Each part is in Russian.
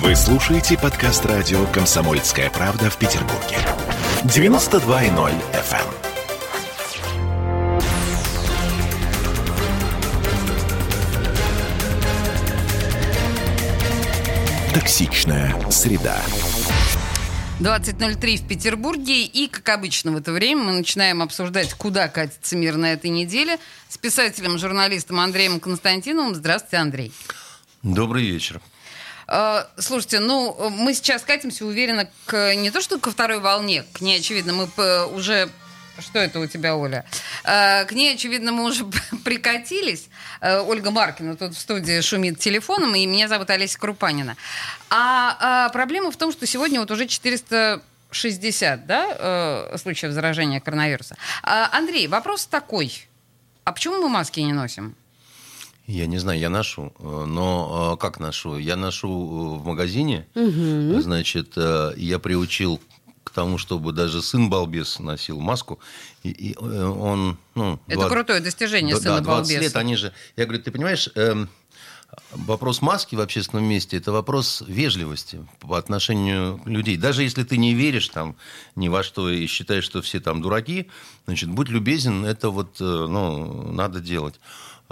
Вы слушаете подкаст радио «Комсомольская правда» в Петербурге. 92.0 FM. Токсичная среда. 20.03 в Петербурге. И, как обычно в это время, мы начинаем обсуждать, куда катится мир на этой неделе с писателем, журналистом Андреем Константиновым. Здравствуйте, Андрей. Добрый вечер. Э, Слушайте, ну, мы сейчас катимся, уверенно, к не то что ко второй волне, к ней, очевидно, мы уже... Что это у тебя, Оля? Э, К ней, очевидно, мы уже прикатились. Э, Ольга Маркина тут в студии шумит телефоном, и меня зовут Олеся Крупанина. А, а проблема в том, что сегодня вот уже 460 да, э, случаев заражения коронавируса. А, Андрей, вопрос такой. А почему мы маски не носим? Я не знаю, я ношу, э, но э, как ношу? Я ношу э, в магазине, значит, э, я приучил к тому, чтобы даже сын балбес носил маску, и, и, он, ну, Это два- крутое достижение да, сына да, 20 балбеса. лет, они же, я говорю, ты понимаешь, эм, вопрос маски в общественном месте – это вопрос вежливости по отношению людей. Даже если ты не веришь там ни во что и считаешь, что все там дураки, значит, будь любезен, это вот, ну, надо делать.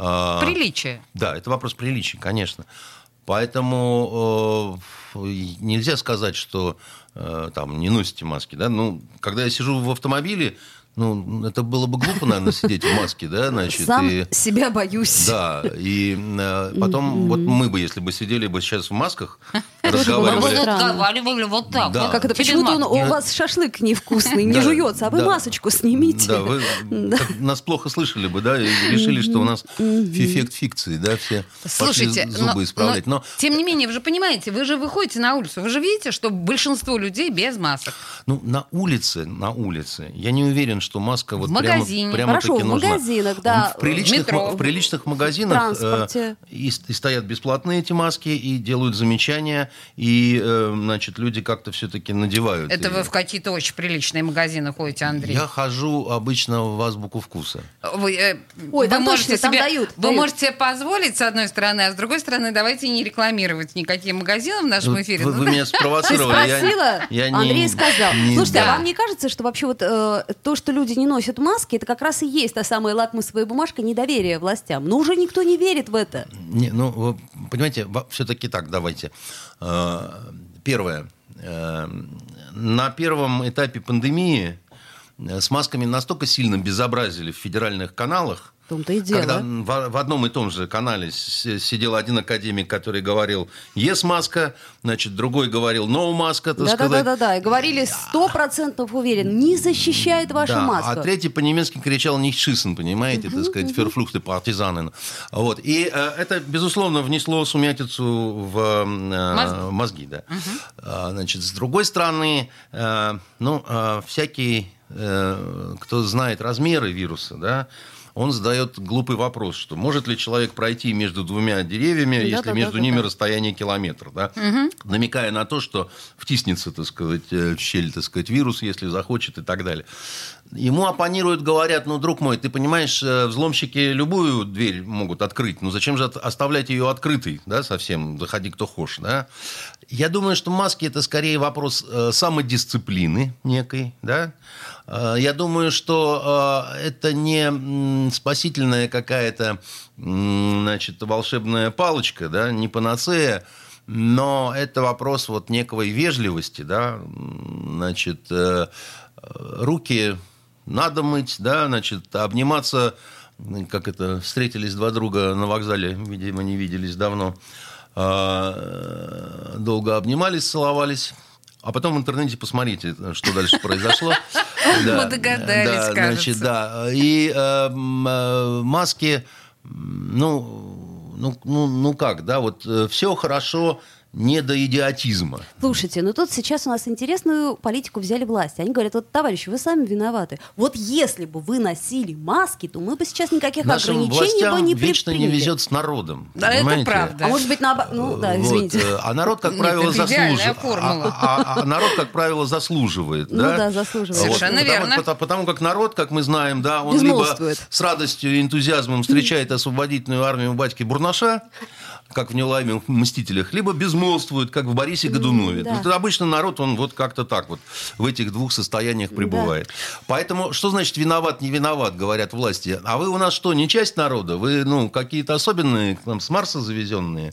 А, Приличие. да, это вопрос приличия, конечно. Поэтому э, нельзя сказать, что э, там не носите маски. Да? Ну, когда я сижу в автомобиле, ну, это было бы глупо, наверное, сидеть в маске, да, значит, Сам и... себя боюсь. Да, и э, потом вот мы бы, если бы сидели бы сейчас в масках, бы разговаривали... разговаривали вот так. Да. вот, Как это? Почему-то он- у вас шашлык невкусный, не Да, жуется, а вы да. масочку снимите. Да, вы нас плохо слышали бы, да, и решили, что у нас эффект фикции, да, все Слушайте, пошли зубы но- исправлять. но, Но тем не менее, вы же понимаете, вы же выходите на улицу, вы же видите, что большинство людей без масок. Ну, на улице, на улице, я не уверен, что маска вот В прямо, прямо Хорошо, таки в нужна. магазинах, да, В приличных, в метро. в приличных магазинах э, и, и стоят бесплатные эти маски, и делают замечания, и, э, значит, люди как-то все-таки надевают. Это И вы в какие-то очень приличные магазины ходите, Андрей. Я хожу обычно в азбуку вкуса. Вы, э, Ой, вы там можете точно, там себе, дают, Вы дают. можете себе позволить, с одной стороны, а с другой стороны, давайте не рекламировать никакие магазины в нашем Ну, эфире. Вы, Ну, вы меня спровоцировали. я- спросила, я не- Андрей сказал. не- Слушайте, да. а вам не кажется, что вообще вот э, то, что люди не носят маски, это как раз и есть та самая лакмусовая бумажка недоверия властям? Но уже никто не верит в это. Не, ну, вы понимаете, все-таки так, давайте. Э, Первое. Э, На первом этапе пандемии э, с масками настолько сильно безобразили в федеральных каналах, том-то и дело. когда в, в одном и том же канале сидел один академик, который говорил «Yes, маска», значит, другой говорил «No, маска», так сказать. Да-да-да-да. И говорили сто процентов уверен, не защищает ваша Да, маска. А третий по-немецки кричал «nicht schießen», понимаете, так сказать, «verfluchte Partisanen». Вот. И э, это, безусловно, внесло сумятицу в э, Мозги. мозги. да. А, Значит, с другой стороны, э, ну, э, всякий, э, кто знает размеры вируса, да, он задает глупый вопрос, что может ли человек пройти между двумя деревьями, если Да-да-да-да-да. между ними расстояние километр, да? намекая на то, что втиснется, так сказать, э, в щель, так сказать, вирус, если захочет и так далее. Ему оппонируют, говорят, ну, друг мой, ты понимаешь, э, взломщики любую дверь могут открыть, ну, зачем же оставлять ее открытой, да, совсем, заходи кто хочешь, да? Я думаю, что маски – это скорее вопрос э, самодисциплины некой, да? Э, Я думаю, что это не спасительная какая-то, значит, волшебная палочка, да, не панацея, но это вопрос вот некой вежливости, да, значит, руки надо мыть, да, значит, обниматься, как это, встретились два друга на вокзале, видимо, не виделись давно, а, долго обнимались, целовались, а потом в интернете посмотрите, что дальше произошло. Да, Мы догадались, да, кажется. Значит, да. И э, э, маски, ну, ну, ну, ну как, да, вот все хорошо не до идиотизма. Слушайте, ну тут сейчас у нас интересную политику взяли власти. Они говорят, вот, товарищи, вы сами виноваты. Вот если бы вы носили маски, то мы бы сейчас никаких Нашим ограничений властям бы не вечно не везет с народом. Да, это понимаете? правда. А может быть, наоборот... Ну, да, Вот, извините. э, А народ, как правило, это заслуживает. формула. А, а- а народ, как правило, заслуживает. Ну да, заслуживает. Совершенно потому, верно. Потому, потому как народ, как мы знаем, да, он либо с радостью и энтузиазмом встречает освободительную армию батьки Бурнаша, как в неуловимых «Мстителях», либо безмолвствуют, как в Борисе Годунове. да. Обычно народ, он вот как-то так вот в этих двух состояниях пребывает. Поэтому, что значит виноват, не виноват, говорят власти. А вы у нас что, не часть народа? Вы, ну, какие-то особенные, там, с Марса завезенные,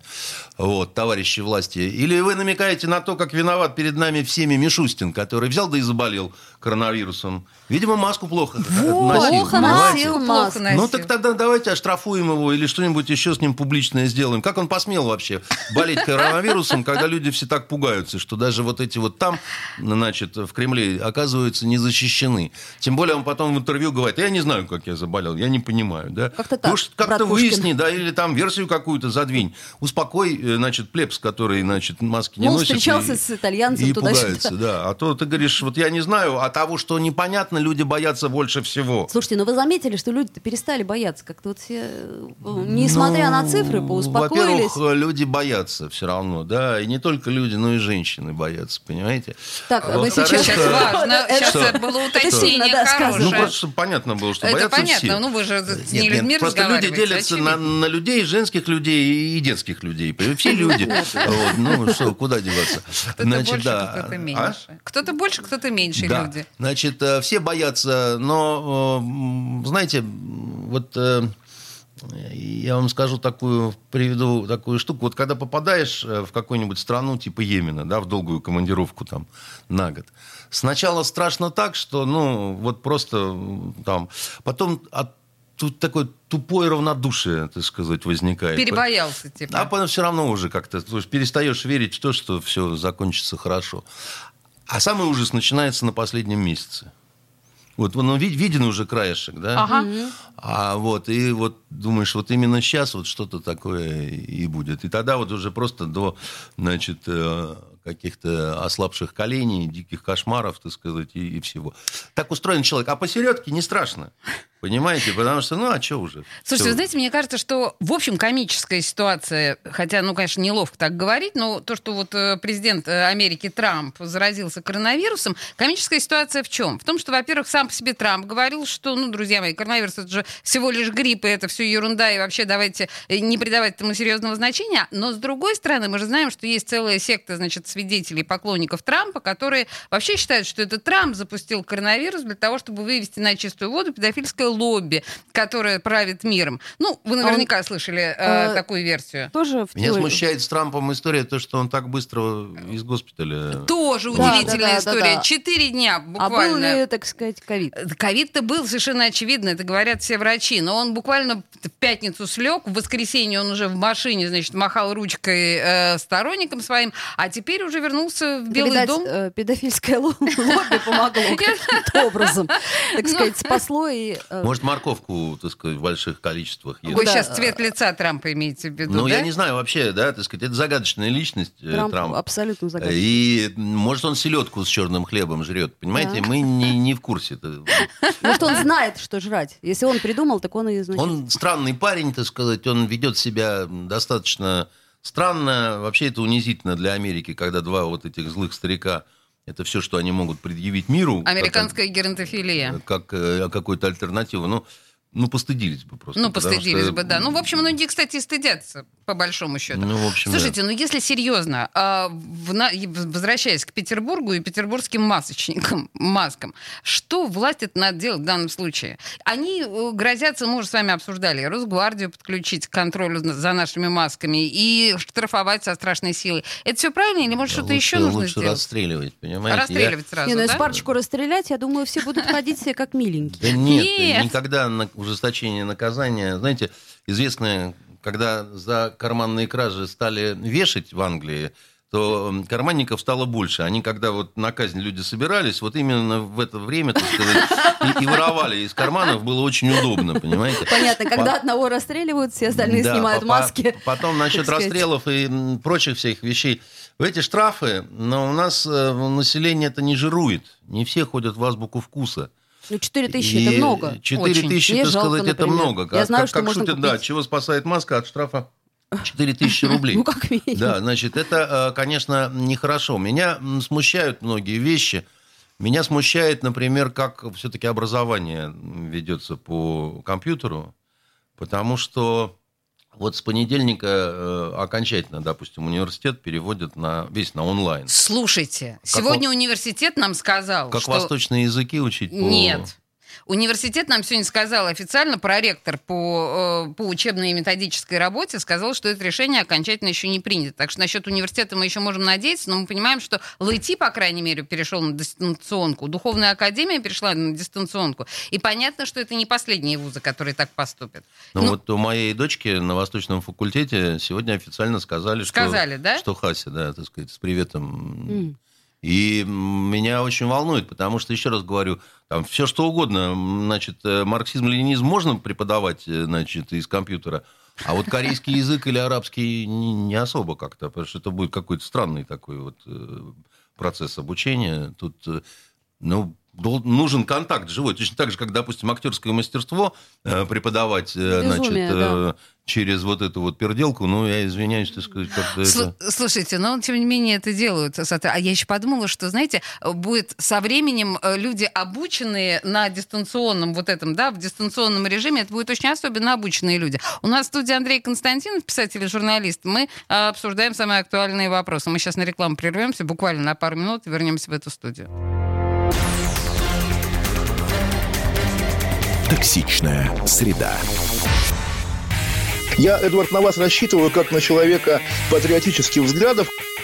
вот, товарищи власти? Или вы намекаете на то, как виноват перед нами всеми Мишустин, который взял да и заболел коронавирусом? Видимо, маску плохо Вот, носил. плохо носил маску. носил. Ну так тогда давайте оштрафуем его или что-нибудь еще с ним публичное сделаем. Как он посмел вообще болеть коронавирусом, когда люди все так пугаются, что даже вот эти вот там, значит, в Кремле, оказываются не защищены. Тем более он потом в интервью говорит, я не знаю, как я заболел, я не понимаю. Да? Как-то так, уж как-то выясни, да, или там версию какую-то задвинь. Успокой, э, значит, плебс, который, значит, маски не Мол, носит. встречался и- с итальянцем и туда-сюда. пугается, да. А то ты говоришь, вот я не знаю, а того, что непонятно, люди боятся больше всего. Слушайте, ну вы заметили, что люди перестали бояться. Как-то вот все, э, несмотря на цифры, Ну, поуспокоились. Во-первых, люди боятся все равно, да, и не только люди, но и женщины боятся, понимаете? Так, А вы во-вторых, сейчас... Сейчас э, важно, Это- сейчас было Это уточнение да. Ну, просто понятно было, что Это боятся понятно, все. ну вы же с Нет, не людьми просто люди делятся на, людей, женских людей и детских людей. Все люди. Ну, что, куда деваться? Кто-то больше, кто-то А? меньше. Кто-то больше, кто-то меньше Да. Люди. Значит, э, все боятся, но, э, знаете, вот э, я вам скажу такую, приведу такую штуку. Вот когда попадаешь в какую-нибудь страну типа Йемена, да, в долгую командировку там на год, сначала страшно так, что, ну, вот просто там, потом от тут такое тупое равнодушие, так сказать, возникает. Перебоялся, типа. А потом все равно уже как-то перестаешь верить в то, что все закончится хорошо. А самый ужас начинается на последнем месяце. Вот ну, ви- виден уже краешек, да? Ага. А вот, и вот думаешь, вот именно сейчас вот что-то такое и будет. И тогда вот уже просто до, значит, э, каких-то ослабших коленей, диких кошмаров, так сказать, и, и всего. Так устроен человек. А посередке не страшно. Понимаете? Потому что, ну, а что уже? Слушайте, вы знаете, мне кажется, что, в общем, комическая ситуация, хотя, ну, конечно, неловко так говорить, но то, что вот э, президент э, Америки Трамп заразился коронавирусом, комическая ситуация в чем? В том, что, во-первых, сам по себе Трамп говорил, что, ну, друзья мои, коронавирус это же всего лишь грипп, и это все ерунда, и вообще давайте э, не придавать этому серьезного значения. Но, с другой стороны, мы же знаем, что есть целая секта, значит, свидетелей, поклонников Трампа, которые вообще считают, что это Трамп запустил коронавирус для того, чтобы вывести на чистую воду педофильское лобби, которое правит миром. Ну, вы наверняка слышали э, э, такую версию. Тоже в Меня теории- смущает с Трампом история, то, что он так быстро из госпиталя... Тоже Да, удивительная да, да, история. да, да. Четыре дня А был буквально. ли, так сказать, ковид? Ковид-то был совершенно очевидно, это говорят все врачи, но он буквально в пятницу слег, в воскресенье он уже в машине, значит, махал ручкой э, сторонникам своим, а теперь уже вернулся в Белый Видать, дом. э, педофильское ло- лобби помогло каким-то образом. Ну. Так сказать, спасло и... э, Может, морковку, так сказать, в больших количествах ест. Вы сейчас цвет лица Трампа имеете в виду, Ну, я не знаю вообще, да, так сказать, это загадочная личность э, Трамп абсолютно загадочный. И, может, он селедку с черным хлебом жрет, понимаете? Мы не, не в курсе. Может, он знает, что жрать. Если он придумал, так он и значит... Он странный парень, так сказать, он ведет себя достаточно странно. Вообще это унизительно для Америки, когда два вот этих злых старика, это все, что они могут предъявить миру. как- Американская геронтофилия. Как, э, какую-то альтернативу. Ну, ну, постыдились бы просто. Ну, постыдились что- бы, да. Ну, в общем, многие, кстати, и стыдятся, по большому счету. Ну, в общем, Слушайте, ну если серьезно, а, возвращаясь к Петербургу и петербургским масочникам, маскам, что власть это надо делать в данном случае? Они э, грозятся, мы уже с вами обсуждали, Росгвардию подключить к контролю за- нашими масками и штрафовать со страшной силой. Это все правильно или может что-то лучше, еще нужно лучше сделать? расстреливать, понимаете? Я- Расстреливать сразу, Не, ну да? если парочку расстрелять, я думаю, все будут ходить себе как миленькие. Да нет, Нет. никогда на ужесточение наказания. Знаете, известно, когда за карманные кражи стали вешать в Англии, то карманников стало больше. Они, когда вот на казнь люди собирались, вот именно в это время, так сказать, и, и воровали из карманов, было очень удобно, понимаете? Понятно, когда По- одного расстреливают, все остальные Да, снимают по- маски. по- Потом насчет расстрелов и прочих всех вещей. В эти штрафы, но у нас э, население это не жирует. Не все ходят в азбуку вкуса. Ну, 4 тысячи это много. 4 Очень. тысячи, Мне так жалко, сказать, это например. много. Я Как- знаю, как, что как можно шутят, да, купить. чего спасает маска от штрафа 4 тысячи рублей. Ну, как минимум. Да, значит, это, э, конечно, нехорошо. Меня смущают многие вещи. Меня смущает, например, как все-таки образование ведется по компьютеру, потому что Вот с понедельника э, окончательно, допустим, университет переводят на весь на онлайн. Слушайте, сегодня университет нам сказал, Как что... восточные языки учить? по- Нет. Университет нам сегодня сказал официально, проректор по, э, по учебной и методической работе сказал, что это решение окончательно еще не принято. Так что насчет университета мы еще можем надеяться, но мы понимаем, что ЛИТИ, по крайней мере, перешел на дистанционку, Духовная академия перешла на дистанционку. И понятно, что это не последние вузы, которые так поступят. Ну, Ну, вот у моей дочки на Восточном факультете сегодня официально сказали, Сказали, что, да? что Хася, да, так сказать, с приветом. М. И меня очень волнует, потому что, еще раз говорю, там все что угодно, значит, э, марксизм-ленинизм можно преподавать, э, значит, из компьютера, а вот корейский язык или арабский не, особо как-то, потому что это будет какой-то странный такой вот э, процесс обучения. Тут, ну, нужен контакт живой. Точно так же, как, допустим, актерское мастерство преподавать, э, значит, Безумие, э, через вот эту вот переделку, ну, я извиняюсь, так сказать, как-то это... Слушайте, но тем не менее это делают. Соответ- А я еще подумала, что, знаете, будет со временем э, люди, обученные на дистанционном вот этом, да, в дистанционном режиме, это будут очень особенно обученные люди. У нас в студии Андрей Константинов, писатель и журналист. Мы э, обсуждаем самые актуальные вопросы. Мы сейчас на рекламу прервемся, буквально на пару минут, и вернемся в эту студию. Токсичная среда. Я, Эдвард, на вас рассчитываю как на человека патриотических взглядов.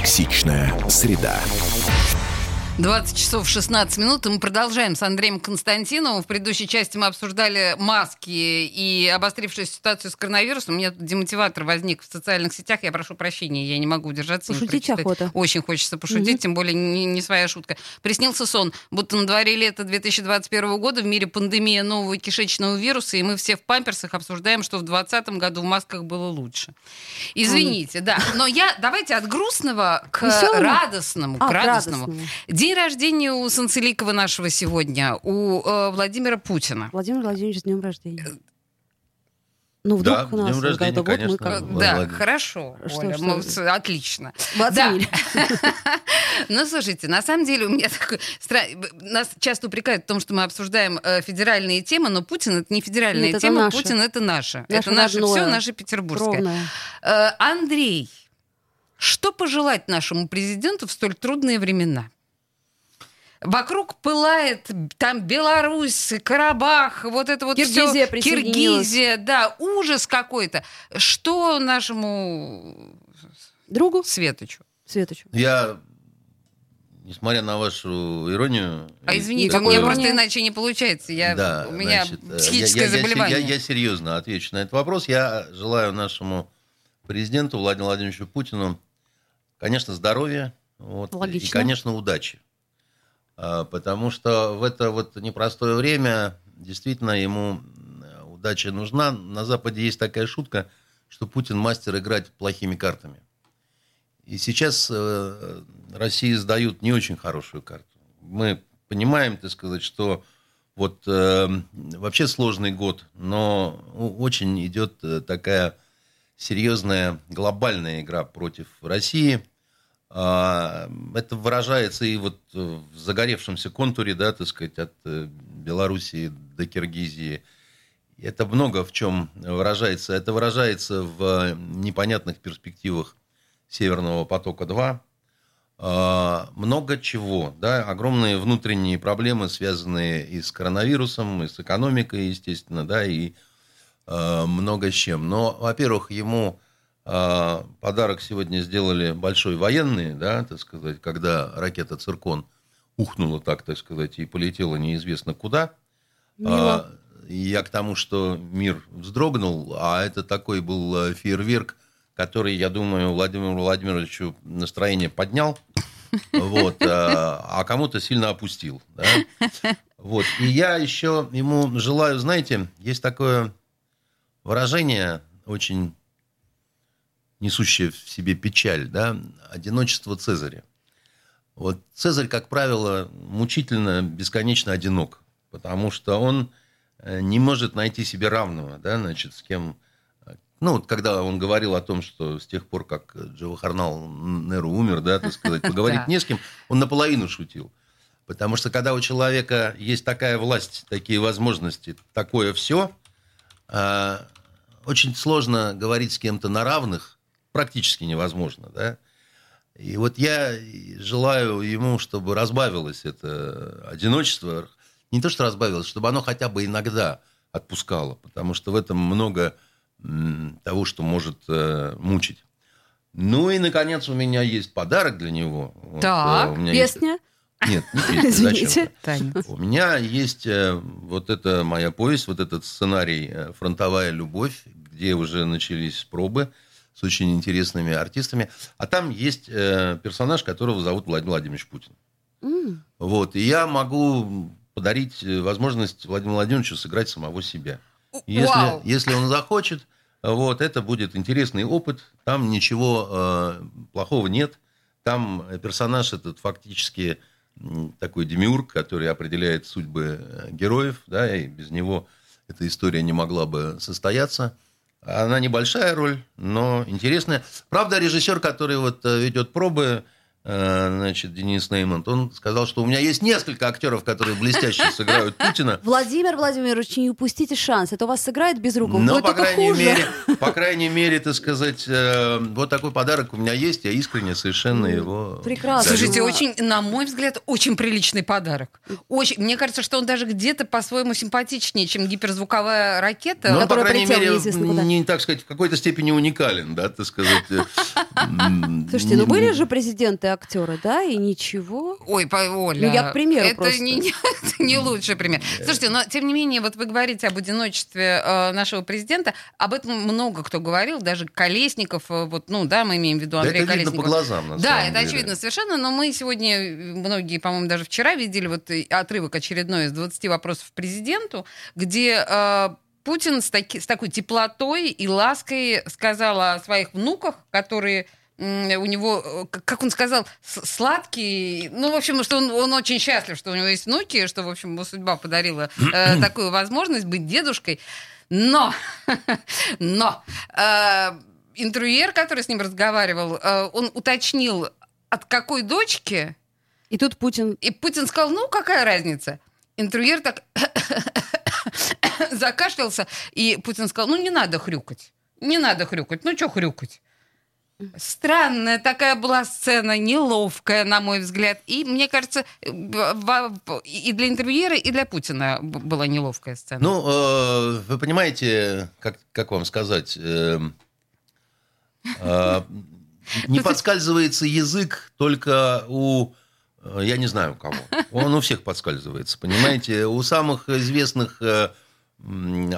Токсичная среда. 20 часов 16 минут, и мы продолжаем с Андреем Константиновым. В предыдущей части мы обсуждали маски и обострившуюся ситуацию с коронавирусом. У меня тут демотиватор возник в социальных сетях. Я прошу прощения, я не могу удержаться. Пошутить охота. Очень хочется пошутить, тем более не, не своя шутка. Приснился сон, будто на дворе лето 2021 года, в мире пандемия нового кишечного вируса, и мы все в памперсах обсуждаем, что в 2020 году в масках было лучше. Извините, да. Но я, давайте от грустного к Весёлому? радостному. А, к к радостному. День рождения у Санцеликова нашего сегодня, у э, Владимира Путина. Владимир Владимирович, с днем рождения. Ну, вдруг Да, у нас днем рождения, год, мы конечно. как... Влад- да, Владимир. хорошо, Что, Оля, что? мы отлично. Вы Да. Ну, слушайте, на самом деле у меня такой... Нас часто упрекают в том, что мы обсуждаем э, федеральные темы, но Путин — это не федеральная Нет, тема. Путин — это наше. Это наше все, наше петербургское. Э, Андрей, что пожелать нашему президенту в столь трудные времена? Вокруг пылает там Беларусь, Карабах, вот это вот Киргизия все. Киргизия, да, ужас какой-то. Что нашему Другу Светочу? Светочу. Я, несмотря на вашу иронию... А и извините, у Никакой меня такое- просто иначе не получается. Я, Да, у меня значит, э, психическое я, я- я- заболевание. Я, я серьезно отвечу на этот вопрос. Я желаю нашему президенту Владимиру Владимировичу Путину, конечно, здоровья вот, и, Логично. конечно, удачи. А, Потому что в это вот непростое время действительно ему э, удача нужна. На Западе есть такая шутка, что Путин мастер играть плохими картами. И сейчас э, России сдают не очень хорошую карту. Мы понимаем, так сказать, что вот э, вообще сложный год, но очень идет такая серьезная глобальная игра против России. А, Это выражается и вот в загоревшемся контуре, да, так сказать, от э, Белоруссии до Киргизии. Это много в чем выражается. Это выражается в непонятных перспективах Северного потока-2. А, Много чего, да, огромные внутренние проблемы, связанные и с коронавирусом, и с экономикой, естественно, да, и э, много с чем. Но, во-первых, ему подарок сегодня сделали большой военный, да, так сказать, когда ракета «Циркон» ухнула так, так сказать, и полетела неизвестно куда. Мило. А, и я к тому, что мир вздрогнул, а это такой был э, фейерверк, который, я думаю, Владимиру Владимировичу настроение поднял, вот, э, а кому-то сильно опустил. да. Вот. И я еще ему желаю, знаете, есть такое выражение, очень несущее в себе печаль, да, одиночество Цезаря. Вот Цезарь, как правило, мучительно, бесконечно одинок, потому что он э, не может найти себе равного, да, значит, с кем... Ну, вот когда он говорил о том, что с тех пор, как Джавахарнал Неру умер, да, так сказать, поговорить не с кем, он наполовину шутил. Потому что когда у человека есть такая власть, такие возможности, такое все, а, очень сложно говорить с кем-то на равных, практически невозможно, да. И вот я желаю ему, чтобы разбавилось это одиночество, не то что разбавилось, чтобы оно хотя бы иногда отпускало, потому что в этом много того, что может э, мучить. Ну и, наконец, у меня есть подарок для него. Так, вот, э, Песня? Есть... Нет, не песня, Извините. У меня есть э, вот эта моя повесть, вот этот сценарий э, «Фронтовая любовь», где уже начались пробы с очень интересными артистами. А там есть э, персонаж, которого зовут Владимир Владимирович Путин. М. Вот, и я могу подарить э, возможность Владимиру Владимировичу сыграть самого себя. Если, если он захочет, вот, это будет интересный опыт. Там ничего э, плохого нет. Там персонаж этот фактически такой демиург, который определяет судьбы э, героев, да, и без него эта история не могла бы состояться. Она небольшая роль, но интересная. Правда, режиссер, который вот э, ведет пробы, значит, Денис Неймонт, он сказал, что у меня есть несколько актеров, которые блестяще сыграют Путина. Владимир Владимирович, не упустите шанс. Это у вас сыграет без рук, Но, будет по крайней, хуже. мере, по крайней мере, так сказать, э, вот такой подарок у меня есть. Я искренне совершенно его... прекрасно. дарю. Слушайте, Ну, очень, на мой взгляд, очень приличный подарок. Очень. Мне кажется, что он даже где-то по-своему симпатичнее, чем гиперзвуковая ракета. Ну, по который крайней мере, не, так сказать, в какой-то степени уникален, да, так сказать. э, Слушайте, ну были же президенты актеры, да, и ничего. Ой, Оля. Ну, я к примеру это просто. Не, не- это не лучший пример. Слушайте, но тем не менее, вот вы говорите об одиночестве э, нашего президента. Об этом много кто говорил, даже Колесников, э, вот, ну да, мы имеем в виду Да Андрея это видно по Колесникова. глазам, на Да, самом это деле. очевидно совершенно, но мы сегодня, многие, по-моему, даже вчера видели вот отрывок очередной из 20 вопросов президенту, где э, Путин с, таки- с такой теплотой и лаской сказал о своих внуках, которые у него, э, как он сказал, сладкий. Ну, в общем, что он, он очень счастлив, что у него есть внуки, что, в общем, ему судьба подарила э, такую возможность быть дедушкой. Но, но э, интервьюер, который с ним разговаривал, э, он уточнил, от какой дочки, И тут Путин... и Путин сказал, ну, какая разница? Интервьюер так закашлялся, и Путин сказал, ну, не надо хрюкать. Не надо хрюкать. Ну, что хрюкать? Странная такая была сцена, неловкая, на мой взгляд. И, мне кажется, и для интервьюера, и для Путина была неловкая сцена. Ну, э, вы понимаете, как, как вам сказать, э, э, не подскальзывается язык только у, я не знаю у кого, он у всех подскальзывается, понимаете, у самых известных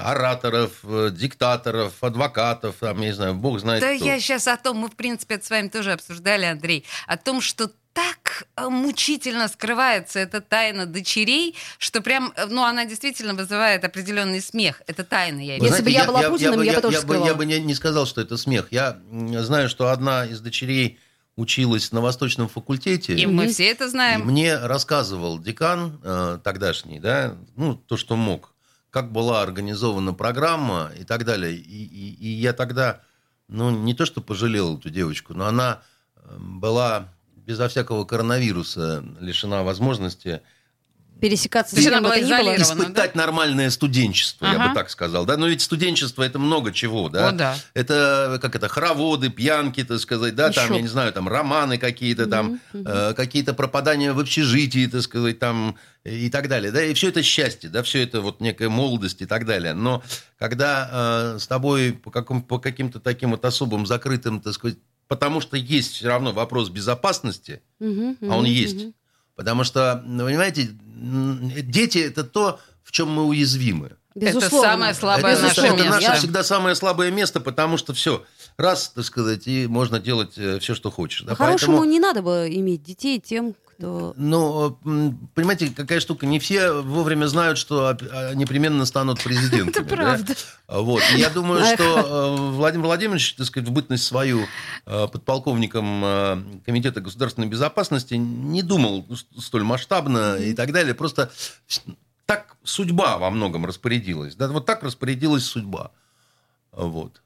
ораторов, э, диктаторов, адвокатов, там, я не знаю, бог знает Да кто. я сейчас о том, мы, в принципе, это с вами тоже обсуждали, Андрей, о том, что так э, мучительно скрывается эта тайна дочерей, что прям, э, ну, она действительно вызывает определенный смех. Это тайна, я Вы имею в Если бы я была Путиным, бы- я бы тоже я, бы, скрывала. я бы не, не сказал, что это смех. Я знаю, что одна из дочерей училась на Восточном факультете. И мы все это И знаем. мне рассказывал декан э, тогдашний, да, ну, то, что мог, как была организована программа и так далее. И, и- и я тогда, ну, не то, что пожалел эту девочку, но она э, была безо всякого коронавируса лишена возможности Пересекаться с кем бы то ни было. изолирована. испытать нормальное студенчество, я Ага. бы так сказал. Да? Но ведь студенчество это много чего, да? О, да. Это как это хороводы, пьянки, так сказать, да, там, Еще. я не знаю, там романы какие-то, там э, какие-то пропадания в общежитии, так сказать, там и так далее, да, и все это счастье, да, все это вот некая молодость и так далее. Но когда э, с тобой по, каком, по каким-то таким вот особым закрытым, так сказать, потому что есть все равно вопрос безопасности, Мгм, а он мгм, есть. мгм. Потому что, ну, понимаете, дети это то, в чем мы уязвимы. Безусловно. самое слабое это, наше это место. наше Я- всегда самое слабое место, потому что все, раз, так сказать, и можно делать все, что хочешь. Да, По-хорошему, поэтому- не надо бы иметь детей тем, то... Ну, м, понимаете, какая штука, не все вовремя знают, что а, непременно станут президентами. Это да? правда. Вот. И я думаю, что э, Владимир Владимирович, так сказать, в бытность свою э, подполковником э, Комитета государственной безопасности не думал столь масштабно и так далее. Просто так судьба во многом распорядилась. Да? Вот так распорядилась судьба. Вот.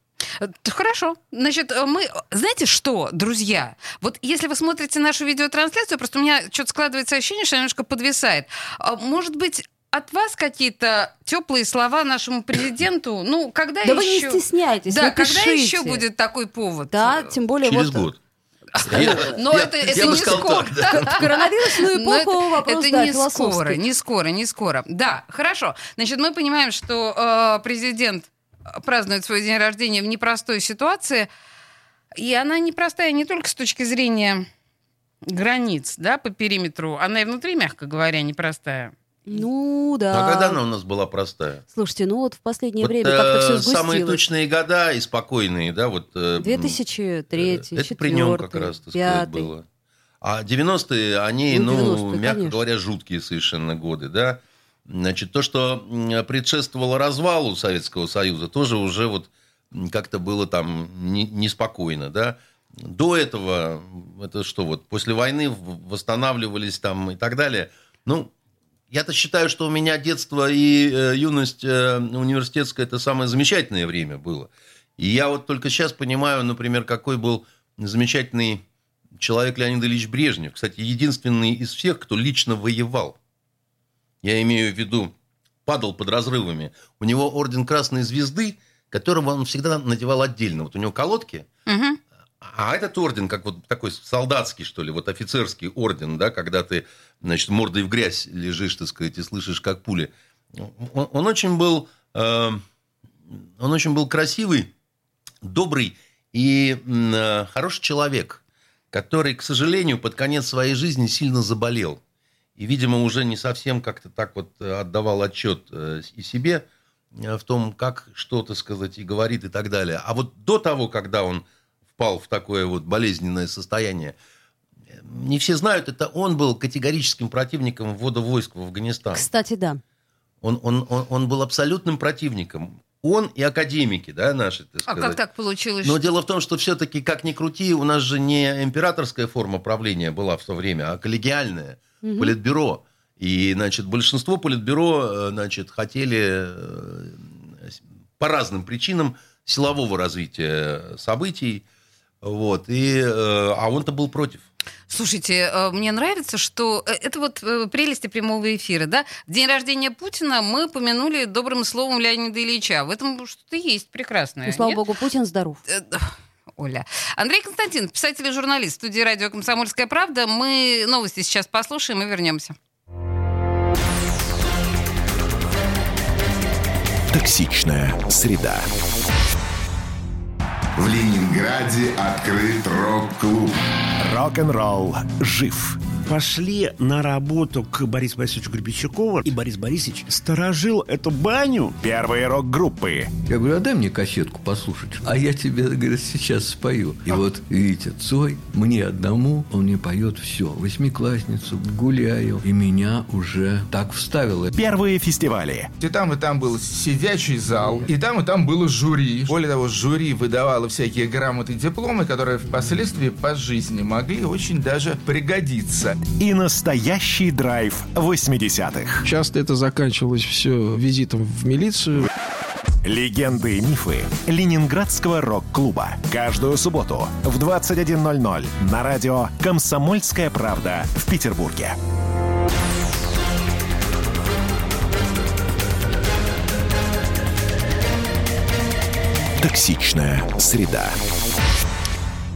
Хорошо. Значит, э, мы... Знаете что, друзья? Вот если вы смотрите нашу видеотрансляцию, просто у меня что-то складывается ощущение, что немножко подвисает. А Может быть, от вас какие-то теплые слова нашему президенту? Ну, когда Да вы не еще... стесняйтесь, Да, когда напишите. еще будет такой повод? Да, тем более Через вот... год. Но Я- это, это я бы не скоро. так, да. В коронавирусную эпоху это, вопрос, это да, не скоро, не скоро, не скоро. Да, хорошо. Значит, мы понимаем, что э, президент празднует свой день рождения в непростой ситуации, и она непростая не только с точки зрения границ, да, по периметру, она и внутри, мягко говоря, непростая. Ну, да. А когда она у нас была простая? Слушайте, ну вот в последнее Вот, время как-то э, все сгустилось. Самые точные года и спокойные, да, вот... э, 2003, Это при нем как раз, так сказать, было. А 90-е, они, Ну, ну, 90-е, мягко конечно. говоря, жуткие совершенно годы, да. Значит, то, что предшествовало развалу Советского Союза, тоже уже вот как-то было там не- неспокойно, да. До этого, это что, вот после войны восстанавливались там и так далее. Ну, я-то считаю, что у меня детство и э, юность э, университетская это самое замечательное время было. И я вот только сейчас понимаю, например, какой был замечательный человек Леонид Ильич Брежнев. Кстати, единственный из всех, кто лично воевал. Я имею в виду, падал под разрывами. У него орден Красной Звезды, которого он всегда надевал отдельно. Вот у него колодки, Мгм. а этот орден, как вот такой солдатский, что ли, вот офицерский орден, да, когда ты, значит, мордой в грязь лежишь, так сказать, и слышишь, как пули. Он, он очень был, э, он очень был красивый, добрый и э, хороший человек, который, к сожалению, под конец своей жизни сильно заболел. И, видимо, уже не совсем как-то так вот э, отдавал отчет э, и себе э, в том, как что, так сказать, и говорит и так далее. А вот до того, когда он впал в такое вот болезненное состояние, не все знают, это он был категорическим противником ввода войск в Афганистан. Кстати, да. Он, он, он, он был абсолютным противником. Он и академики, да, наши, так А сказать. как так получилось? Но что- дело в том, что все-таки, как ни крути, у нас же не императорская форма правления была в то время, а коллегиальная, политбюро. И, значит, большинство политбюро, э, значит, хотели э, по разным причинам силового развития событий. Вот. И, э, а он-то был против. Слушайте, э, мне нравится, что э, это вот э, прелести прямого эфира, да? В день рождения Путина мы помянули добрым словом Леонида Ильича. В этом что-то есть прекрасное. И, слава нет? богу, Путин здоров. Оля. Андрей Константин, писатель и журналист студии радио «Комсомольская правда». Мы новости сейчас послушаем и вернемся. Токсичная среда. В Ленинграде открыт рок-клуб. Рок-н-ролл жив. пошли на работу к Борису Борисовичу Гребенщикову, и Борис Борисович сторожил эту баню. Первые рок-группы. Я говорю, а дай мне кассетку послушать. А я тебе, говорит, сейчас спою. И вот, видите, Цой мне одному, он мне поет все. Восьмиклассницу, гуляю. И меня уже так вставило. Первые фестивали. И там, и там был сидячий зал, и там, и там было жюри. Более того, жюри выдавало всякие грамоты и дипломы, которые впоследствии по жизни могли очень даже пригодиться. И настоящий драйв 80-х. Часто это заканчивалось все визитом в милицию. Легенды и мифы Ленинградского рок-клуба. Каждую субботу в 21.00 на радио «Комсомольская правда» в Петербурге. Токсичная среда.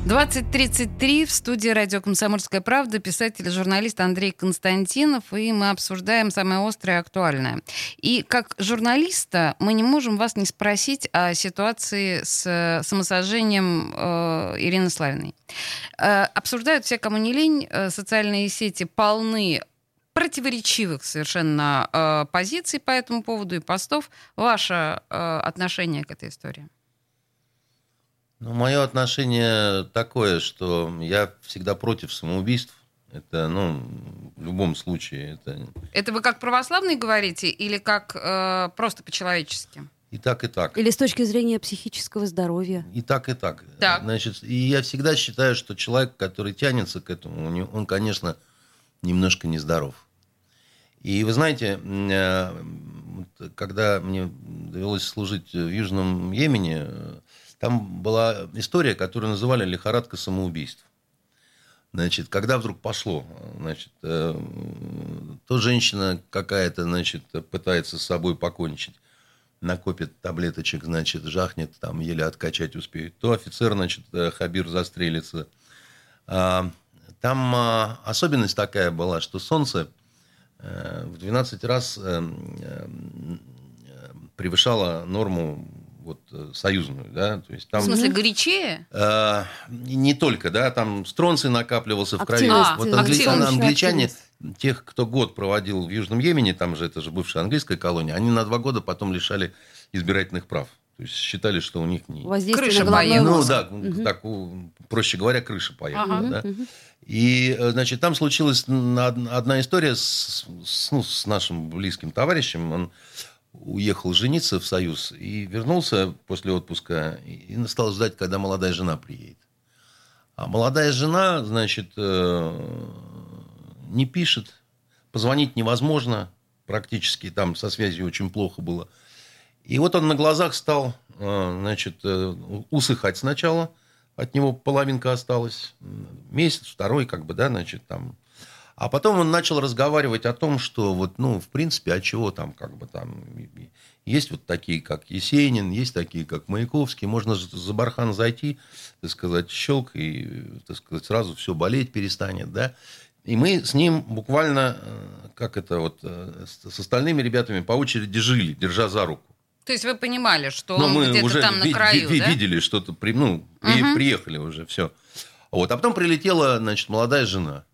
20.33 в студии радио «Комсомольская правда» писатель и журналист Андрей Константинов, и мы обсуждаем самое острое и актуальное. И как журналиста мы не можем вас не спросить о ситуации с э, самосожжением э, Ирины Славиной. Э, обсуждают все, кому не лень, э, социальные сети полны противоречивых совершенно э, позиций по этому поводу и постов. Ваше э, отношение к этой истории? Ну, мое отношение такое, что я всегда против самоубийств. Это, ну, в любом случае, это Это вы как православный говорите или как э, просто по-человечески? и так, и так. Или с точки зрения психического здоровья. И так, и так. Так. Значит, и я всегда считаю, что человек, который тянется к этому, он, конечно, немножко нездоров. И вы знаете, э, когда мне довелось служить в Южном Йемене, там была история, которую называли лихорадка самоубийств. Значит, когда вдруг пошло, значит, э, то женщина какая-то, значит, пытается с собой покончить, накопит таблеточек, значит, жахнет, там еле откачать успеет, то офицер, значит, э, Хабир застрелится. А, Там а, особенность такая была, что солнце э, в 12 раз э, э, э, превышало норму вот, э, союзную, да, то есть там... В смысле, горячее? Э, не только, да, там стронций накапливался в крови. Активность, вот англи- активность. англичане, тех, кто год проводил в Южном Йемене, там же это же бывшая английская колония, они на два года потом лишали избирательных прав. То есть считали, что у них не... Воздействие Крыша поехала. Ну да, Мгм. так, проще говоря, крыша поехала. Ага. да. И, э, значит, там случилась на- одна история с, с- ну, с нашим близким товарищем. Он уехал жениться в Союз и вернулся после отпуска и стал ждать, когда молодая жена приедет. А молодая жена, значит, э, не пишет, позвонить невозможно практически, там со связью очень плохо было. И вот он на глазах стал, э, значит, э, усыхать сначала, от него половинка осталась, месяц, второй, как бы, да, значит, там. А потом он начал разговаривать о том, что вот, ну, в принципе, а чего там, как бы там, есть вот такие, как Есенин, есть такие, как Маяковский, можно за бархан зайти, так сказать, щелк, и, так сказать, сразу все болеть перестанет, да. И мы с ним буквально, э, как это вот, э, с остальными ребятами по очереди жили, держа за руку. То есть вы понимали, что Но он мы где-то уже там на краю, ви- да? видели что-то, ну, Мгм. приехали уже, все. Вот. А потом прилетела, значит, молодая жена.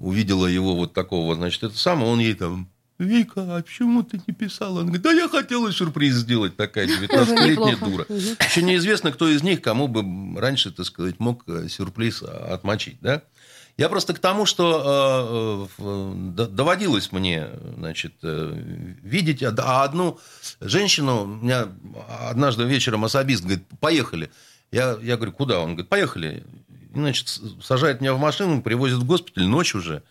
Увидела его вот такого, значит, это самое, он ей там, Вика, а почему ты не писала? Он говорит, да я хотела сюрприз сделать, такая 19-летняя неплохо. дура. Еще неизвестно, кто из них, кому бы раньше, так сказать, мог э, сюрприз а, отмочить, да? Я просто к тому, что э, э, доводилось мне, значит, видеть, а а одну женщину, у меня однажды вечером особист говорит, поехали. Я, я говорю, куда? Он говорит, поехали. Значит, сажает меня в машину, привозит в госпиталь, ночь уже.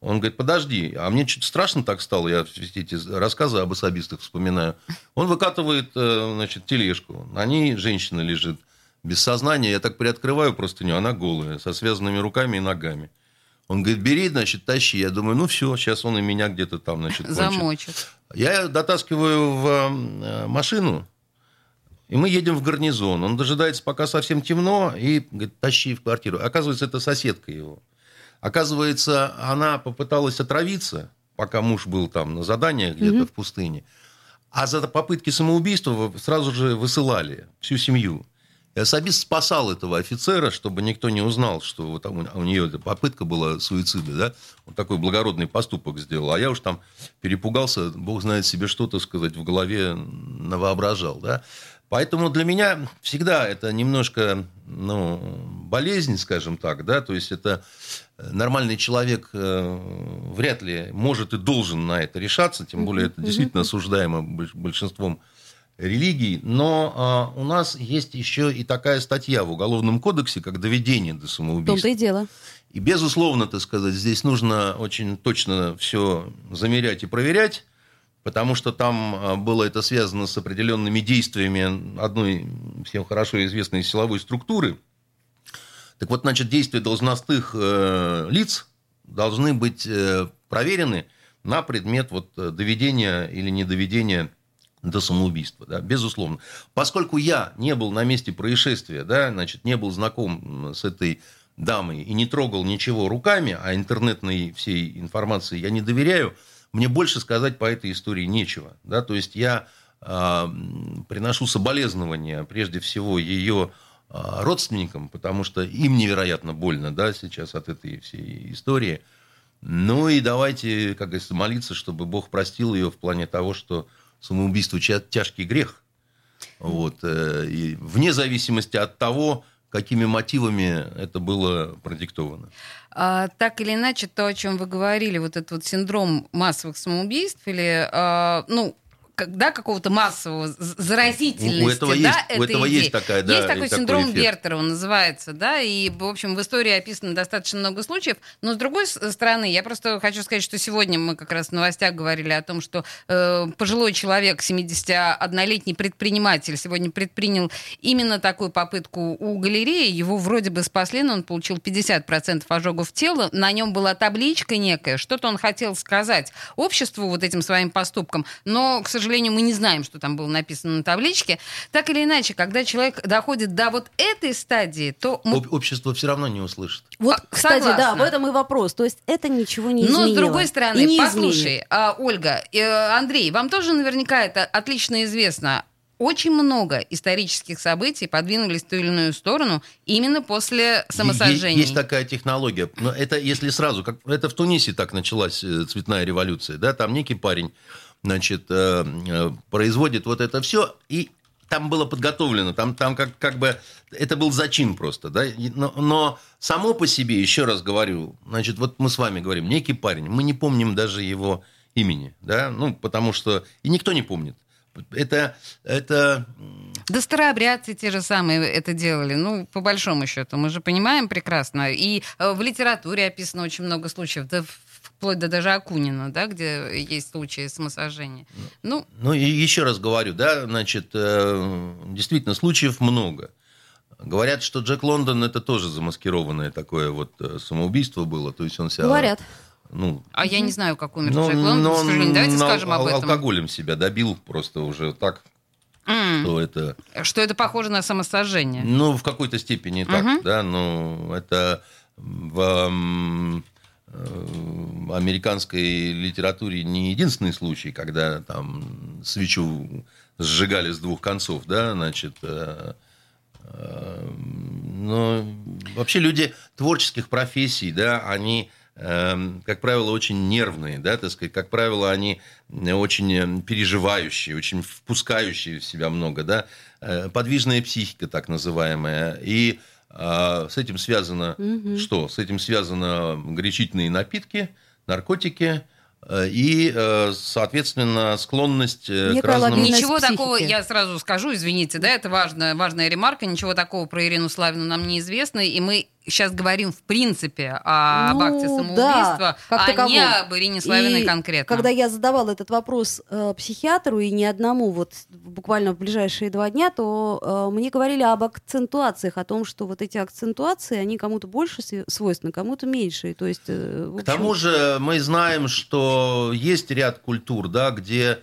Он говорит, подожди, а мне что-то страшно так стало, я эти рассказы об особистах вспоминаю. Он выкатывает, э, значит, тележку, на ней женщина лежит без сознания, я так приоткрываю простыню, она голая, со связанными руками и ногами. Он говорит, бери, значит, тащи. Я думаю, ну все, сейчас он и меня где-то там, значит, кончит. Замочит. Я дотаскиваю в э, машину, и мы едем в гарнизон. Он дожидается, пока совсем темно, и говорит, тащи в квартиру. Оказывается, это соседка его. Оказывается, она попыталась отравиться, пока муж был там на заданиях где-то в пустыне. А за попытки самоубийства сразу же высылали всю семью. И особист спасал этого офицера, чтобы никто не узнал, что вот там у нее попытка была суицида, да? Он такой благородный поступок сделал. А я уж там перепугался, бог знает себе что, так сказать, в голове навоображал, да? Поэтому для меня всегда это немножко ну, болезнь, скажем так, да, то есть это нормальный человек э, вряд ли может и должен на это решаться, тем более это действительно осуждаемо больш- большинством религий, но а, у нас есть еще и такая статья в Уголовном кодексе, как доведение до самоубийства. том-то и дело. И, безусловно, так сказать, здесь нужно очень точно все замерять и проверять, потому что там а, было это связано с определенными действиями одной всем хорошо известной силовой структуры. Так вот, значит, действия должностных э, лиц должны быть э, проверены на предмет вот, э, доведения или недоведения до самоубийства, да, безусловно. Поскольку я не был на месте происшествия, да, значит, не был знаком с этой дамой и не трогал ничего руками, а интернетной всей информации я не доверяю, мне больше сказать по этой истории нечего. Да? То есть я м, приношу соболезнования прежде всего ее а, родственникам, потому что им невероятно больно да, сейчас от этой всей истории. Ну и давайте, как говорится, молиться, чтобы Бог простил ее в плане того, что самоубийство тяжкий грех. Вот. э, И вне зависимости от того, какими мотивами это было продиктовано. А, так или иначе, то, о чем вы говорили, вот этот вот синдром массовых самоубийств или, а, ну, когда какого-то массового заразительности, У этого да, есть- у этого идеи. есть такая, да, Есть такой синдром эффект. Вертера, он называется, да, и, в общем, в истории описано достаточно много случаев, но с другой стороны, я просто хочу сказать, что сегодня мы как раз в новостях говорили о том, что э, пожилой человек, 71-летний предприниматель, сегодня предпринял именно такую попытку у галереи, его вроде бы спасли, но он получил 50% ожогов тела, на нем была табличка некая, что-то он хотел сказать обществу вот этим своим поступком, но, к сожалению, мы не знаем, что там было написано на табличке. Так или иначе, когда человек доходит до вот этой стадии, то мы Об- общество все равно не услышит. Вот, А, кстати, да, согласна. в этом и вопрос. То есть это ничего не Но изменило. с другой И стороны, не послушай, а, Ольга, э, Андрей, вам тоже наверняка это отлично известно. Очень много исторических событий подвинулись в ту или иную сторону именно после самосожжения. Есть такая технология. Но это если сразу, как это в Тунисе так началась э, цветная революция, да, там некий парень, значит, э, э, производит вот это все, и там было подготовлено, там, там как, как бы это был зачин просто, да, но, но само по себе, еще раз говорю, значит, вот мы с вами говорим, некий парень, мы не помним даже его имени, да, ну, потому что, и никто не помнит. Это, это Да старообрядцы те же самые это делали, ну, по большому счету, мы же понимаем прекрасно. И э, в литературе описано очень много случаев, да, вплоть до даже Акунина, да, где есть случаи самосожжения. Ну, Ну, и еще раз говорю, да, значит, э, действительно, случаев много. Говорят, что Джек Лондон это тоже замаскированное такое вот э, самоубийство было. То есть он себя... Говорят. Ну, а я не знаю, как умер ну, Джек Лондон, но к сожалению. Давайте на- скажем об этом. Алкоголем себя добил просто уже так, М, что это... Что это похоже на самосожжение. Ну, в какой-то степени так, Мгм. да, но это в м, э, американской литературе не единственный случай, когда там свечу сжигали с двух концов, да, значит, э, э, но вообще люди творческих профессий, да, они как правило, очень нервные, да, так сказать, как правило, они очень э, переживающие, очень впускающие в себя много, да, Э, подвижная психика, так называемая, и а, с этим связано Мгм. что? С этим связано горячительные напитки, наркотики э, и, э, соответственно, склонность э, к разным... Ничего психики. такого, я сразу скажу, извините, да, это важная, важная ремарка, ничего такого про Ирину Славину нам неизвестно, и мы сейчас говорим в принципе об Ну, акте да, самоубийства, как а не об Ирине Славиной И конкретно. Когда я задавала этот вопрос э, психиатру и не одному, вот буквально в ближайшие два дня, то э, мне говорили об акцентуациях, о том, что вот эти акцентуации, они кому-то больше свойственны, кому-то меньше. То есть, э, в К общем, тому же мы знаем, что есть ряд культур, да, где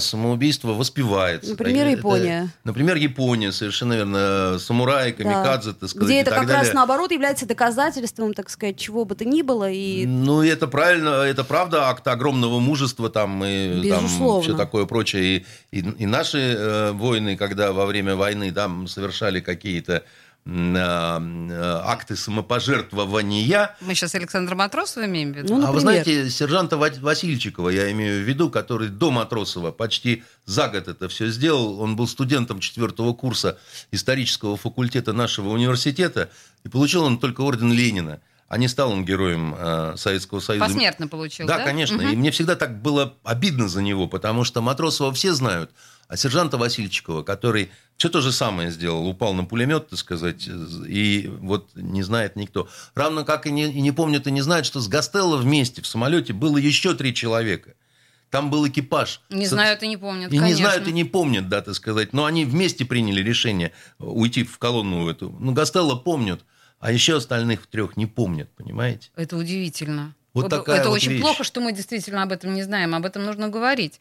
самоубийство воспевается. Например, Это- Япония. например, Япония, совершенно верно. Самурай, камикадзе, так сказать, где это как далее. раз наоборот является доказательством, так сказать, чего бы то ни было. И Ну, это правильно, это правда акт огромного мужества там и там Безусловно. все такое прочее. И, и, и наши э, воины, когда во время войны там совершали какие-то а, акты самопожертвования, Мы сейчас Александра Матросова имеем в виду? Ну, а вы знаете, сержанта Ва- Васильчикова, я имею в виду, который до Матросова почти за год это все сделал. Он был студентом четвертого курса исторического факультета нашего университета, и получил он только орден Ленина. А не стал он героем э, Советского Союза. Посмертно получил, Да, да? конечно. Мгм. И мне всегда так было обидно за него, потому что Матросова все знают, а сержанта Васильчикова, который все то же самое сделал, упал на пулемет, так сказать, и вот не знает никто. Равно как и не, и не помнят и не знают, что с Гастелло вместе в самолете было еще три человека. Там был экипаж. Не знают и не помнят, И не конечно. знают и не помнят, да, так сказать. Но они вместе приняли решение уйти в колонну эту. Ну, Гастелло помнят, а еще остальных трех не помнят, понимаете? Это удивительно. Вот такая это вот очень вещь. плохо, что мы действительно об этом не знаем, об этом нужно говорить.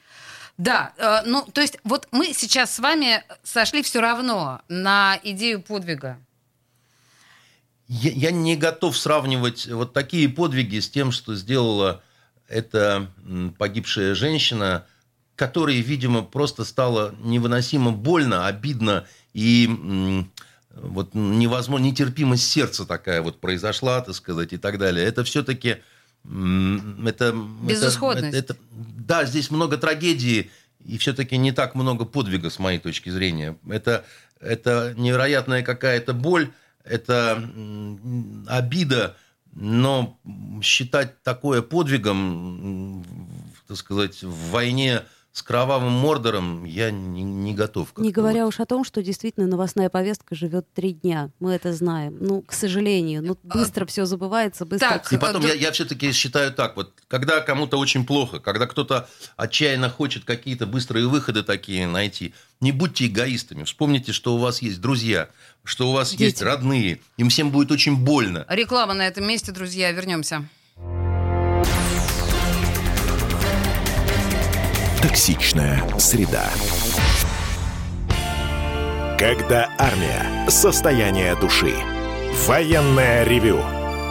Да, э, ну, то есть вот мы сейчас с вами сошли все равно на идею подвига. Я, я не готов сравнивать вот такие подвиги с тем, что сделала эта погибшая женщина, которой, видимо, просто стало невыносимо больно, обидно и вот невозможно, нетерпимость сердца такая вот произошла, так сказать, и так далее. Это все-таки это, Безысходность. это- это- да, здесь много трагедии и все-таки не так много подвига с моей точки зрения. Это, это невероятная какая-то боль, это обида, но считать такое подвигом, так сказать, в войне с кровавым Мордором я не, не готов. Не говоря уж о том, что действительно новостная повестка живет три дня. Мы это знаем. Ну, к сожалению. Ну, быстро все забывается, быстро Так, всё- И потом я, я все-таки считаю так, вот когда кому-то очень плохо, когда кто-то отчаянно хочет какие-то быстрые выходы такие найти, не будьте эгоистами. Вспомните, что у вас есть друзья, что у вас есть Дети. родные. Им всем будет очень больно. Реклама на этом месте, друзья. Вернемся. Токсичная среда. Когда армия. Состояние души. Военное ревю.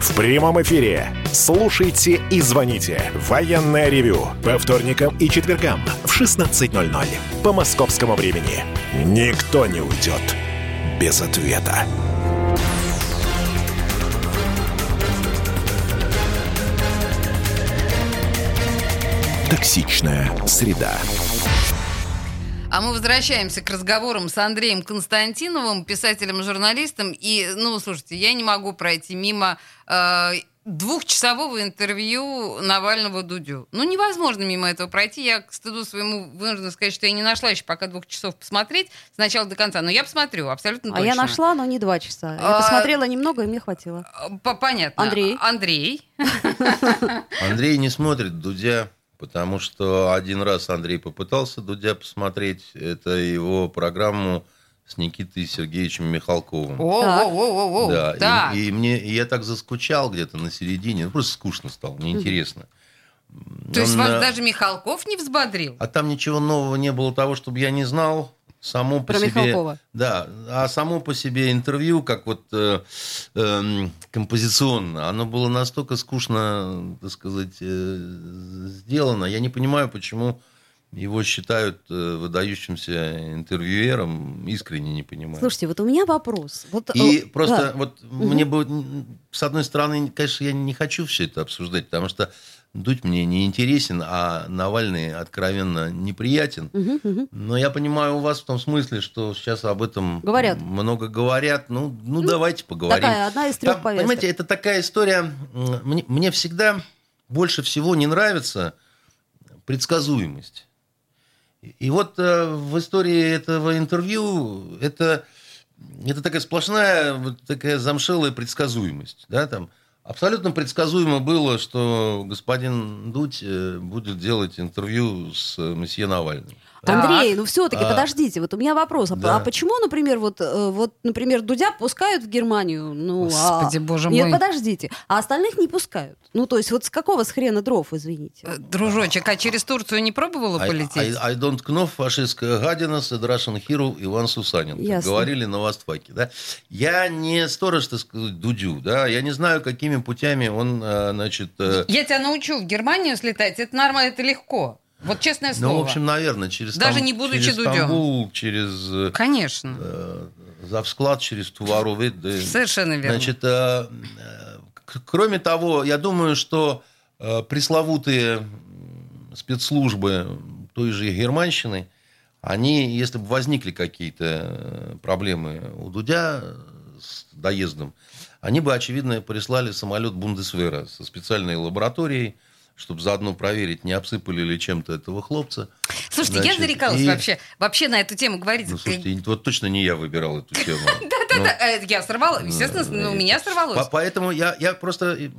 В прямом эфире. Слушайте и звоните. Военное ревю. По вторникам и четвергам в 16.00 по московскому времени. Никто не уйдет без ответа. Токсичная среда. А мы возвращаемся к разговорам с Андреем Константиновым, писателем-журналистом. И, ну, слушайте, я не могу пройти мимо э, двухчасового интервью Навального Дудю. Ну, невозможно мимо этого пройти. Я, к стыду своему, вынуждена сказать, что я не нашла еще пока двух часов посмотреть с начала до конца. Но я посмотрю, абсолютно А точно. я нашла, но не два часа. Я А, посмотрела немного, и мне хватило. По- Понятно. Андрей? Андрей. Андрей не смотрит Дудя, потому что один раз Андрей попытался Дудя посмотреть. Это его программу с Никитой Сергеевичем Михалковым. О-о-о-о-о. Да, и- Так. и, мне и я так заскучал где-то на середине, ну, просто скучно стало, неинтересно. То есть Он, вас э, даже Михалков не взбодрил? А там ничего нового не было того, чтобы я не знал. Само по Про себе, Михалкова. да, а само по себе интервью, как вот э, эм, композиционно, оно было настолько скучно, так сказать, э, сделано. Я не понимаю, почему его считают э, выдающимся интервьюером, искренне не понимаю. Слушайте, вот у меня вопрос. Вот, И э, просто да. вот мне бы, с одной стороны, конечно, я не хочу все это обсуждать, потому что Дудь мне не интересен, а Навальный откровенно неприятен. Мгм, мгм. Но я понимаю у вас в том смысле, что сейчас об этом Говорят. много говорят. Ну, ну, давайте поговорим. Такая одна из трех Там, повесток. Понимаете, это такая история. Мне, мне всегда больше всего не нравится предсказуемость. И- И вот э, в истории этого интервью это, это такая сплошная, вот такая замшелая предсказуемость. Да, там абсолютно предсказуемо было, что господин Дудь э, будет делать интервью с э, месье Навальным. Андрей, ну все-таки А. подождите, вот у меня вопрос. А, почему, например, вот, э, вот, например, Дудя пускают в Германию? Ну, Господи, а... боже Нет, мой. подождите. А остальных не пускают. Ну, то есть вот с какого с хрена дров, извините? Э, Дружочек, а через Турцию не пробовала полететь? I, I don't know, фашистская гадина, said Russian hero Иван Сусанин. Ясно. говорили на Востфаке. Да? Я не сторож, так сказать, Дудю. Да? Я не знаю, какими путями он, э, значит... Я тебя научу в Германию слетать. Это нормально, это легко. Вот честное слово. Ну, в общем, наверное, через, Даже Стам- не будучи через Дудем. Стамбул, через э, Конечно. э, завсклад, через Тувару. да. Совершенно верно. Значит, э, э, кроме того, я думаю, что э, пресловутые спецслужбы той же германщины, они, если бы возникли какие-то э, проблемы у Дудя с доездом, они бы, очевидно, прислали самолет Бундесвера со специальной лабораторией, чтобы заодно проверить, не обсыпали ли чем-то этого хлопца. Слушайте, я Значит, зарекалась и- вообще, вообще на эту тему говорить. Ну, слушайте, вот точно не я выбирал эту тему. Да-да-да, э, я сорвала, естественно, Ну, у меня сорвалось. По- Поэтому я, я просто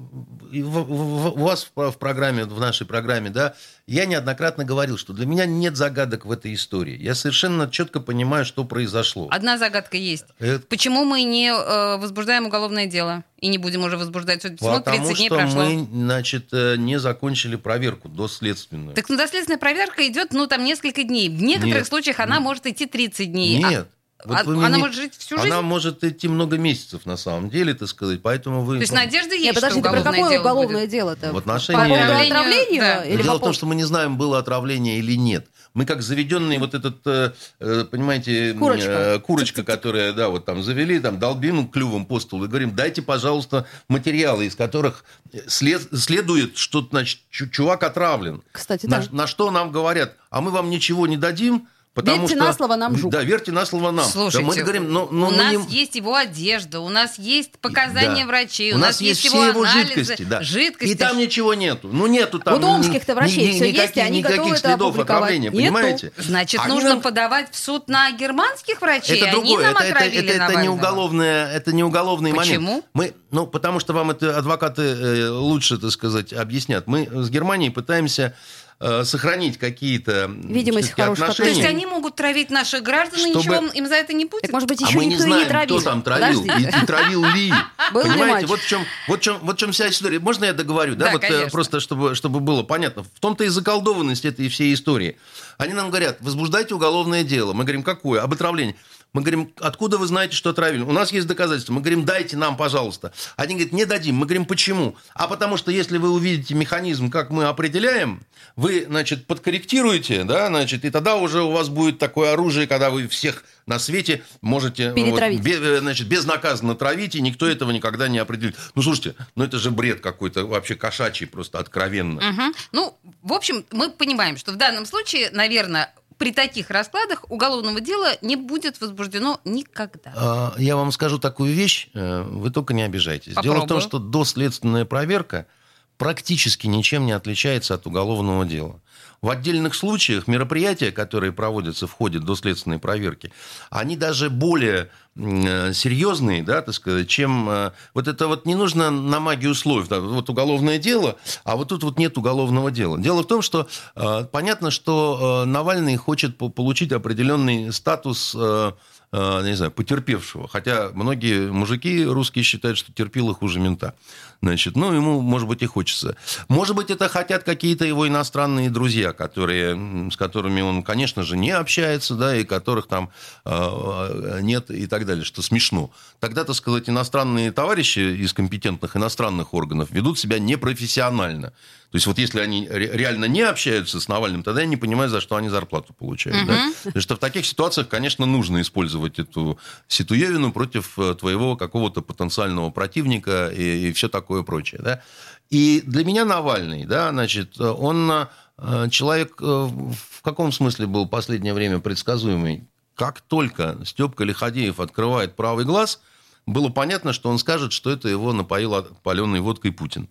и- в- в- у вас в в программе, в нашей программе, да, я неоднократно говорил, что для меня нет загадок в этой истории. Я совершенно четко понимаю, что произошло. Одна загадка есть. Это Почему мы не э, возбуждаем уголовное дело и не будем уже возбуждать? Потому 30 дней что прошло. мы, значит, э, не закончили проверку доследственную. Так ну, доследственная проверка идет, ну, там, несколько дней. В некоторых Нет. случаях она может идти 30 дней. А- Нет. Вот А- мне она может жить всю Она жизнь? может идти много месяцев, на самом деле, так сказать, поэтому вы... То есть ну, надежда есть, Нет, подожди, что ты про уголовное какое дело уголовное будет? дело-то? В По отношении- поводу Отравлению, отравления? да. Или Дело по в том, что мы не знаем, было отравление или нет. Мы как заведенный вот этот, э, э, понимаете, Курочка. э, курочка, которая, да, вот там завели, там долбим клювом по столу и говорим, дайте, пожалуйста, материалы, из которых след- следует, что, значит, чу- чувак отравлен. Кстати, на, да. на что нам говорят, а мы вам ничего не дадим, потому Верьте что... на слово нам жук. Да, верьте на слово нам. Слушайте, да, мы говорим, ну, ну, у мы нас не- есть его одежда, у нас есть показания Да. врачей, у, нас есть его все его анализы, жидкости, да. жидкости. И там ничего нету. Ну, нету там... У домских-то ни- врачей ни- всё есть, и никаких- они готовы никаких это следов опубликовать. отравления, Нету. понимаете? Значит, Они нужно нам- подавать в суд на германских врачей. Это Они другое, нам это, это, отравили это, это не Навального. уголовное, это не уголовный Почему? момент. Мы, ну, потому что вам это адвокаты э, лучше, так сказать, объяснят. Мы с Германией пытаемся э, сохранить какие-то Видимость хороших То отношения. есть они могут травить наших граждан, и Чтобы- ничего им за это не будет? Так, может быть, А еще мы не никто и знаем, не травил. кто там травил и, и травил ли. Был ли Понимаете, матч? вот в, чем, вот, в чем, вот в чем вся история. Можно я договорю? Да, Да, вот э, конечно. просто чтобы, чтобы было понятно. В том-то и заколдованность этой всей истории. Они нам говорят, возбуждайте уголовное дело. Мы говорим, какое? Об отравлении. Мы говорим, откуда вы знаете, что отравили? У нас есть доказательства. Мы говорим, дайте нам, пожалуйста. Они говорят, не дадим. Мы говорим, почему? А потому что если вы увидите механизм, как мы определяем, вы, значит, подкорректируете, да, значит, и тогда уже у вас будет такое оружие, когда вы всех на свете можете вот, э, значит, безнаказанно травить, и никто этого никогда не определит. Ну, слушайте, ну это же бред какой-то вообще кошачий, просто откровенно. Мгм. Ну, в общем, мы понимаем, что в данном случае, наверное, при таких раскладах уголовного дела не будет возбуждено никогда. А, Я вам скажу такую вещь, э, вы только не обижайтесь. Дело в том, Попробую. что доследственная проверка практически ничем не отличается от уголовного дела. В отдельных случаях мероприятия, которые проводятся в ходе доследственной проверки, они даже более э, серьезные, да, так сказать, чем... э, Вот это вот не нужно на магию условий. да, Вот уголовное дело, а вот тут вот нет уголовного дела. Дело в том, что э, понятно, что Навальный хочет по- получить определенный статус не знаю, потерпевшего. Хотя многие мужики русские считают, что терпило хуже мента. Значит, ну, ему, может быть, и хочется. Может быть, это хотят какие-то его иностранные друзья, которые, с которыми он, конечно же, не общается, да, и которых там э, нет и так далее, что смешно. Тогда, так сказать, иностранные товарищи из компетентных иностранных органов ведут себя непрофессионально. То есть вот если они ре- реально не общаются с Навальным, тогда я не понимаю, за что они зарплату получают. да. Потому что в таких ситуациях, конечно, нужно использовать эту ситуевину против э, твоего какого-то потенциального противника и, все такое прочее. Да. И для меня Навальный, да, значит, он э, человек э, в каком смысле был в последнее время предсказуемый? Как только Степка Лиходеев открывает правый глаз, было понятно, что он скажет, что это его напоил паленой водкой Путин.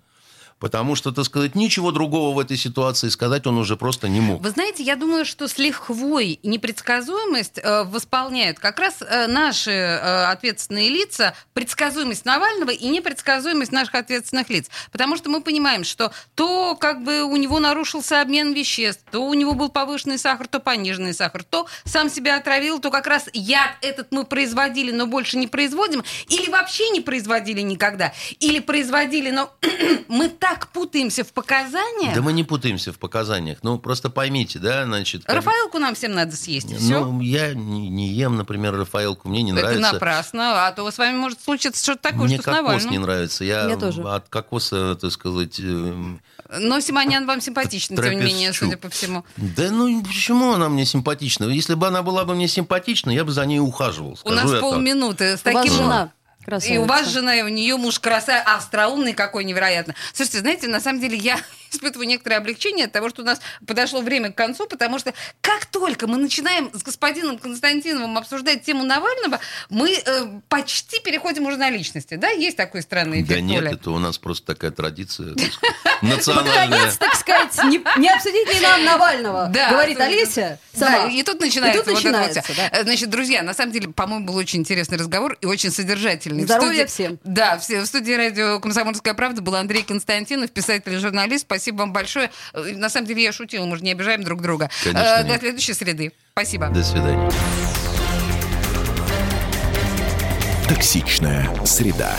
Потому что, так сказать, ничего другого в этой ситуации сказать он уже просто не мог. Вы знаете, я думаю, что с лихвой непредсказуемость э, восполняют как раз э, наши э, ответственные лица, предсказуемость Навального и непредсказуемость наших ответственных лиц. Потому что мы понимаем, что то как бы у него нарушился обмен веществ, то у него был повышенный сахар, то пониженный сахар, то сам себя отравил, то как раз яд этот мы производили, но больше не производим, или вообще не производили никогда, или производили, но мы так путаемся в показаниях. Да мы не путаемся в показаниях. Ну, просто поймите, да, значит... как- Рафаэлку нам всем надо съесть, и все. Ну, я не, не ем, например, Рафаэлку, мне не Это нравится. напрасно, а то с вами может случиться что-то такое, Мне что с кокос Навальным. не нравится. Я Мне тоже. от кокоса, так сказать... эм, Но Симонян вам симпатична, тем не менее, судя по всему. Да ну почему она мне симпатична? Если бы она была бы мне симпатична, я бы за ней ухаживал. У нас я так. полминуты. С У вас жена И красавица. у вас жена, и у нее муж красавец, остроумный какой невероятно. Слушайте, знаете, на самом деле я испытываю некоторое облегчение от того, что у нас подошло время к концу, потому что как только мы начинаем с господином Константиновым обсуждать тему Навального, мы э, почти переходим уже на личности. Да, есть такой странный эффект, Да нет, Оля? это у нас просто такая традиция национальная. Наконец, так сказать, не, не обсудить ли нам Навального, Да, говорит. Олеся сама. и тут начинается, И тут вот начинается, Значит, друзья, на самом деле, по-моему, был очень интересный разговор и очень содержательный. В Здоровья студии- всем. Да, в студии радио «Комсомольская правда» был Андрей Константинов, писатель и журналист. Спасибо вам большое. Э, На самом деле, я шутила, мы же не обижаем друг друга. Конечно, нет. До следующей среды. Спасибо. До свидания. Токсичная среда.